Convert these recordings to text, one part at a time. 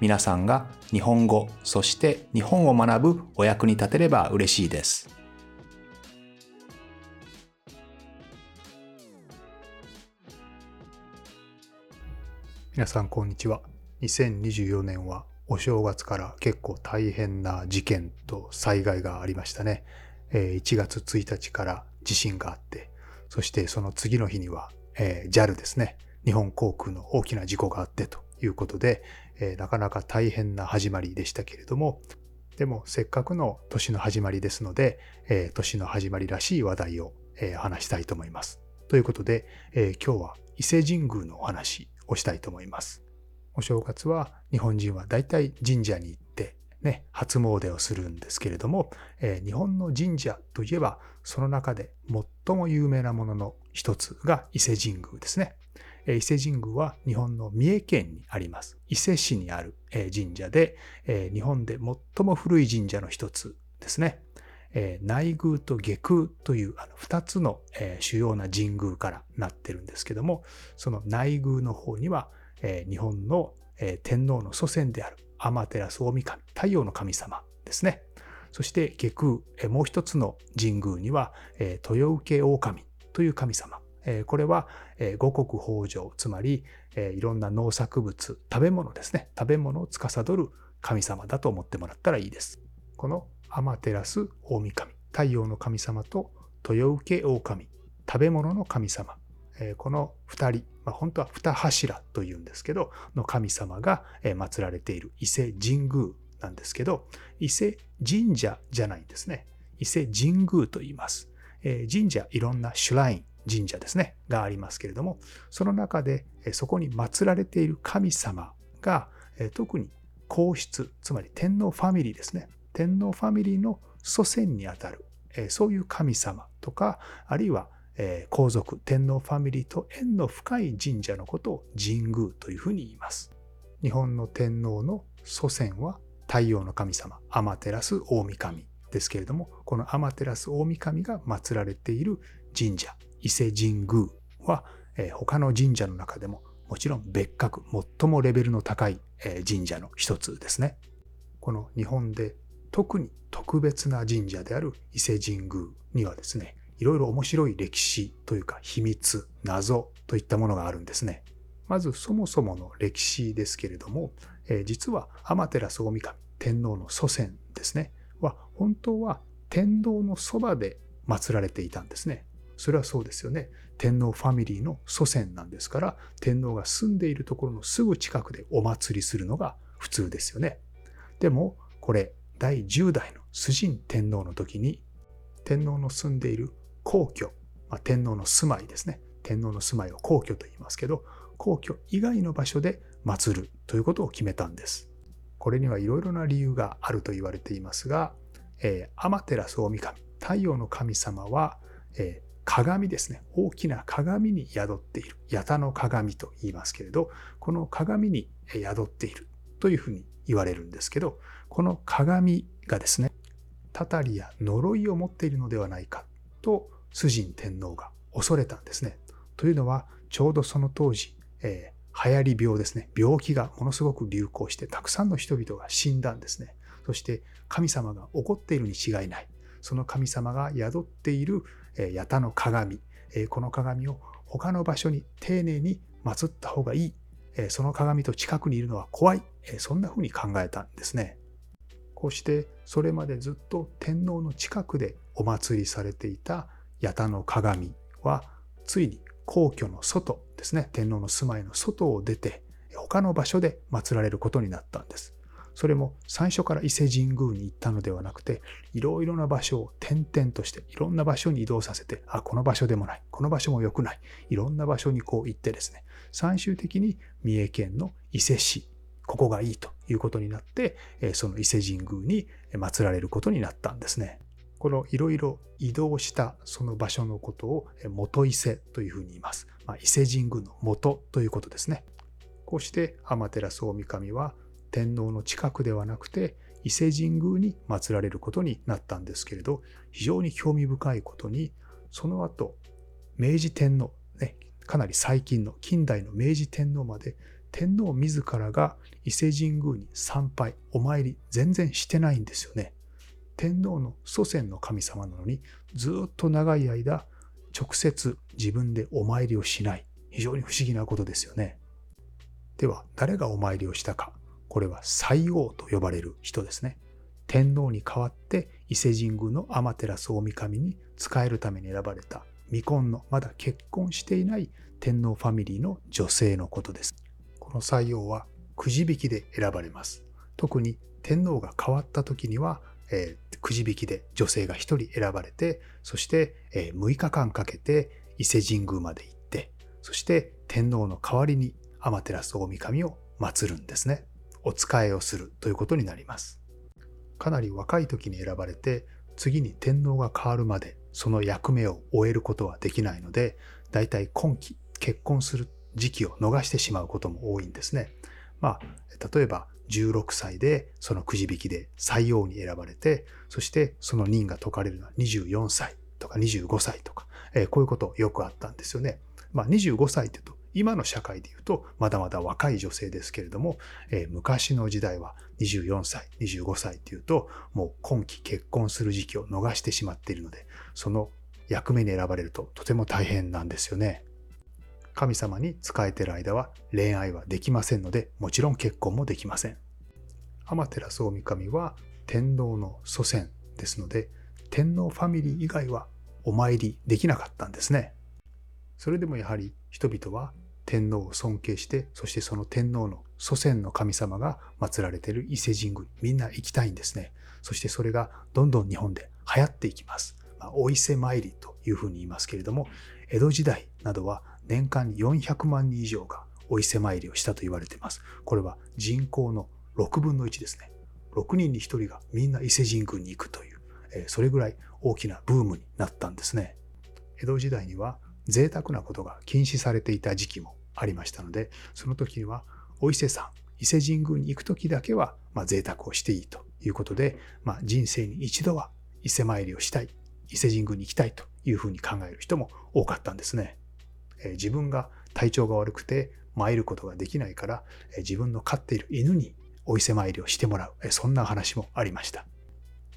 皆さんが日本語そして日本を学ぶお役に立てれば嬉しいです。皆さんこんにちは。2024年はお正月から結構大変な事件と災害がありましたね。1月1日から地震があって、そしてその次の日には JAL ですね。日本航空の大きな事故があってということで、えー、なかなか大変な始まりでしたけれども、でもせっかくの年の始まりですので、えー、年の始まりらしい話題を、えー、話したいと思います。ということで、え今日は伊勢神宮のお話をしたいと思います。お正月は日本人は大体神社に行ってね、初詣をするんですけれども、え日本の神社といえばその中で最も有名なものの一つが伊勢神宮ですね。伊勢神宮は日本の三重県にあります。伊勢市にある神社で、日本で最も古い神社の一つですね。内宮と下宮という二つの主要な神宮からなってるんですけども、その内宮の方には日本の天皇の祖先である天照大神、太陽の神様ですね。そして下宮、もう一つの神宮には豊受大神という神様。これは五穀豊穣、つまりいろんな農作物、食べ物ですね。食べ物を司る神様だと思ってもらったらいいです。この天照大神、太陽の神様と豊受大神、食べ物の神様。この二人、まあ、本当は二柱というんですけど、の神様が祀られている伊勢神宮なんですけど、伊勢神社じゃないんですね。伊勢神宮と言います。神社、いろんなシュライン、神社ですね、がありますけれども、その中でそこに祀られている神様が特に皇室、つまり天皇ファミリーですね。天皇ファミリーの祖先にあたる、そういう神様とか、あるいは皇族、天皇ファミリーと縁の深い神社のことを神宮というふうに言います。日本の天皇の祖先は太陽の神様、天照大神ですけれども、この天照大神が祀られている神社、伊勢神宮は、え、他の神社の中でももちろん別格、最もレベルの高い、え、神社の一つですね。この日本で特に特別な神社である伊勢神宮にはですね、いろいろ面白い歴史というか秘密、謎といったものがあるんですね。まずそもそもの歴史ですけれども、え、実は天照大神、天皇の祖先ですね、は本当は天皇のそばで祀られていたんですね。それはそうですよね。天皇ファミリーの祖先なんですから、天皇が住んでいるところのすぐ近くでお祭りするのが普通ですよね。でも、これ、第10代の崇神天皇の時に、天皇の住んでいる皇居、まあ、天皇の住まいですね。天皇の住まいを皇居と言いますけど、皇居以外の場所で祀るということを決めたんです。これにはいろいろな理由があると言われていますが、えー、天照大神、太陽の神様は、えー鏡ですね。大きな鏡に宿っている。八田の鏡と言いますけれど、この鏡に宿っているというふうに言われるんですけど、この鏡がですね、たたりや呪いを持っているのではないかと、崇神天皇が恐れたんですね。というのは、ちょうどその当時、えー、流行り病ですね。病気がものすごく流行して、たくさんの人々が死んだんですね。そして、神様が怒っているに違いない。その神様が宿っている八田の鏡、この鏡を他の場所に丁寧に祀った方がいい、その鏡と近くにいるのは怖い、そんなふうに考えたんですね。こうしてそれまでずっと天皇の近くでお祭りされていた八田の鏡はついに皇居の外ですね、天皇の住まいの外を出て他の場所で祀られることになったんです。それも最初から伊勢神宮に行ったのではなくて、いろいろな場所を転々として、いろんな場所に移動させて、あ、この場所でもない、この場所も良くない、いろんな場所にこう行ってですね、最終的に三重県の伊勢市、ここがいいということになって、その伊勢神宮に祀られることになったんですね。このいろいろ移動したその場所のことを元伊勢というふうに言います。まあ、伊勢神宮の元ということですね。こうして天照大神は天皇の近くではなくて伊勢神宮に祀られることになったんですけれど、非常に興味深いことに、その後、明治天皇、ね、かなり最近の近代の明治天皇まで天皇自らが伊勢神宮に参拝、お参り全然してないんですよね。天皇の祖先の神様なのにずっと長い間直接自分でお参りをしない。非常に不思議なことですよね。では誰がお参りをしたか。これは西王と呼ばれる人ですね。天皇に代わって伊勢神宮の天照大神に仕えるために選ばれた未婚のまだ結婚していない天皇ファミリーの女性のことです。この採用はくじ引きで選ばれます。特に天皇が変わった時には、えー、くじ引きで女性が1人選ばれて、そして、えー、6日間かけて伊勢神宮まで行って、そして天皇の代わりに天照大神を祀るんですね。お仕えをするということになります。かなり若い時に選ばれて、次に天皇が変わるまでその役目を終えることはできないので、だいたい今期結婚する時期を逃してしまうことも多いんですね。まあ、例えば16歳でそのくじ引きで採用に選ばれて、そしてその任が解かれるのは24歳とか25歳とか、えー、こういうことよくあったんですよね。まあ25歳って言うと、今の社会で言うとまだまだ若い女性ですけれども、えー、昔の時代は24歳、25歳っていうと、もう今期結婚する時期を逃してしまっているので、その役目に選ばれるととても大変なんですよね。神様に仕えている間は恋愛はできませんので、もちろん結婚もできません。天照大神は天皇の祖先ですので、天皇ファミリー以外はお参りできなかったんですね。それでもやはり人々は天皇を尊敬して、そしてその天皇の祖先の神様が祀られている伊勢神宮にみんな行きたいんですね。そしてそれがどんどん日本で流行っていきます。まあ、お伊勢参りというふうに言いますけれども、江戸時代などは年間に400万人以上がお伊勢参りをしたと言われています。これは人口の6分の1ですね。6人に1人がみんな伊勢神宮に行くという、えそれぐらい大きなブームになったんですね。江戸時代には贅沢なことが禁止されていた時期もありましたので、その時にはお伊勢さん、伊勢神宮に行く時だけは、まあ、贅沢をしていいということで、まあ、人生に一度は伊勢参りをしたい、伊勢神宮に行きたいというふうに考える人も多かったんですね。え自分が体調が悪くて参ることができないから、え自分の飼っている犬にお伊勢参りをしてもらう、えそんな話もありました。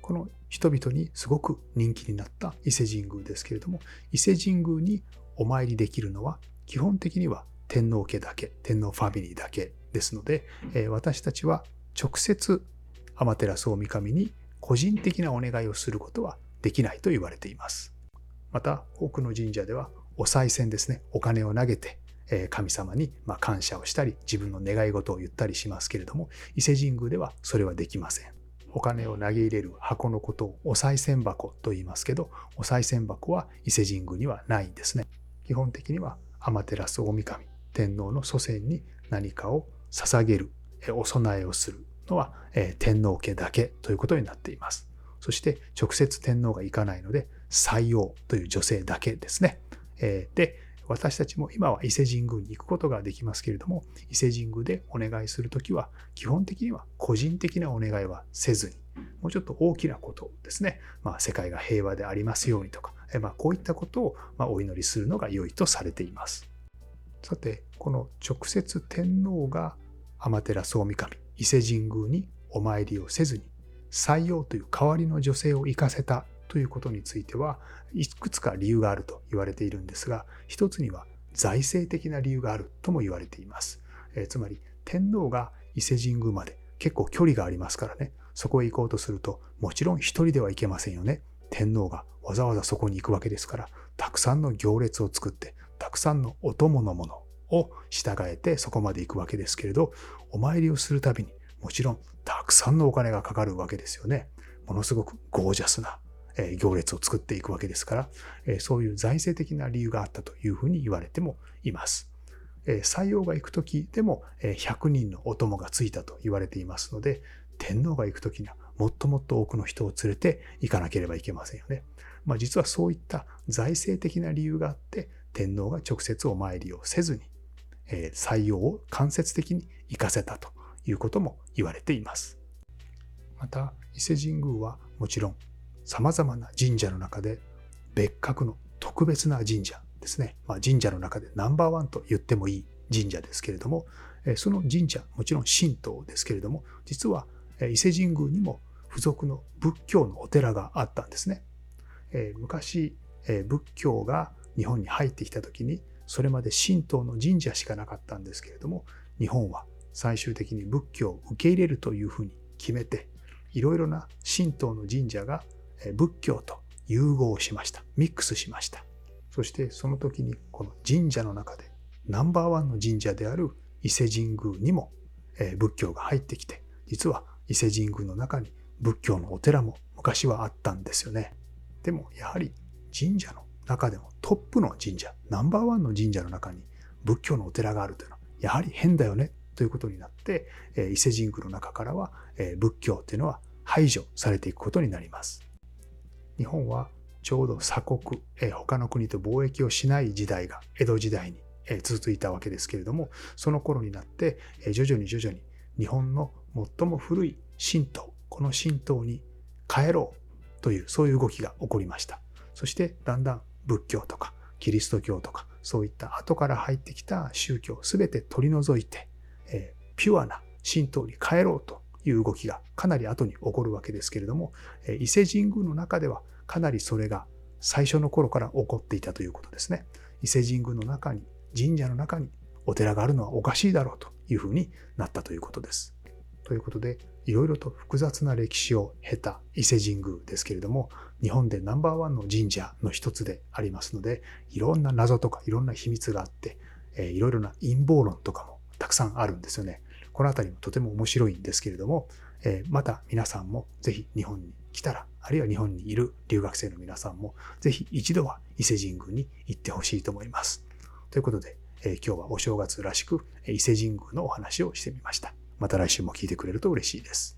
この人々にすごく人気になった伊勢神宮ですけれども、伊勢神宮にお参りできるのは基本的には天皇家だけ、天皇ファミリーだけですので、え私たちは直接天照大神に個人的なお願いをすることはできないと言われています。また、多くの神社ではお賽銭ですね、お金を投げて、神様に感謝をしたり、自分の願い事を言ったりしますけれども、伊勢神宮ではそれはできません。お金を投げ入れる箱のことをお賽銭箱と言いますけど、お賽銭箱は伊勢神宮にはないんですね。基本的には天照大神、天皇の祖先に何かを捧げる、お供えをするのは天皇家だけということになっています。そして直接天皇が行かないので、採用という女性だけですね。で、私たちも今は伊勢神宮に行くことができますけれども、伊勢神宮でお願いするときは、基本的には個人的なお願いはせずに、もうちょっと大きなことですね、まあ、世界が平和でありますようにとか、まあ、こういったことをまお祈りするのが良いとされています。さて、この直接天皇が天照大神、伊勢神宮にお参りをせずに、採用という代わりの女性を行かせたということについては、いくつか理由があると言われているんですが、一つには財政的な理由があるとも言われています。え、つまり、天皇が伊勢神宮まで結構距離がありますからね、そこへ行こうとすると、もちろん一人では行けませんよね。天皇がわざわざそこに行くわけですから、たくさんの行列を作って、たくさんのお供のものを従えてそこまで行くわけですけれど、お参りをするたびにもちろんたくさんのお金がかかるわけですよね。ものすごくゴージャスな行列を作っていくわけですから、そういう財政的な理由があったというふうに言われてもいます。採用が行く時でも100人のお供がついたと言われていますので、天皇が行く時にはもっともっと多くの人を連れて行かなければいけませんよね。まあ、実はそういった財政的な理由があって、天皇が直接お参りをせずに、え採用を間接的に行かせたということも言われています。また、伊勢神宮はもちろん様々な神社の中で別格の特別な神社ですね。まあ、神社の中でナンバーワンと言ってもいい神社ですけれども、その神社、もちろん神道ですけれども、実は伊勢神宮にも付属の仏教のお寺があったんですね。昔、仏教が日本に入ってきた時に、それまで神道の神社しかなかったんですけれども、日本は最終的に仏教を受け入れるというふうに決めて、いろいろな神道の神社が仏教と融合しました。ミックスしました。そしてその時にこの神社の中でナンバーワンの神社である伊勢神宮にも仏教が入ってきて、実は伊勢神宮の中に仏教のお寺も昔はあったんですよね。でもやはり神社の中でもトップの神社、ナンバーワンの神社の中に仏教のお寺があるというのはやはり変だよねということになって、伊勢神宮の中からは仏教というのは排除されていくことになります。日本はちょうど鎖国、他の国と貿易をしない時代が江戸時代に続いたわけですけれども、その頃になって徐々に徐々に日本の最も古い神道、この神道に帰ろうというそういう動きが起こりました。そしてだんだん仏教とかキリスト教とかそういった後から入ってきた宗教すべて取り除いて、えー、ピュアな神道に帰ろうという動きがかなり後に起こるわけですけれども、え、伊勢神宮の中ではかなりそれが最初の頃から起こっていたということですね。伊勢神宮の中に神社の中にお寺があるのはおかしいだろうというふうになったということです。ということで、いろいろと複雑な歴史を経た伊勢神宮ですけれども、日本でナンバーワンの神社の一つでありますので、いろんな謎とかいろんな秘密があって、えいろいろな陰謀論とかもたくさんあるんですよね。このあたりもとても面白いんですけれども、えまた皆さんもぜひ日本に来たら、あるいは日本にいる留学生の皆さんも、ぜひ一度は伊勢神宮に行ってほしいと思います。ということで、え今日はお正月らしく伊勢神宮のお話をしてみました。また来週も聞いてくれると嬉しいです。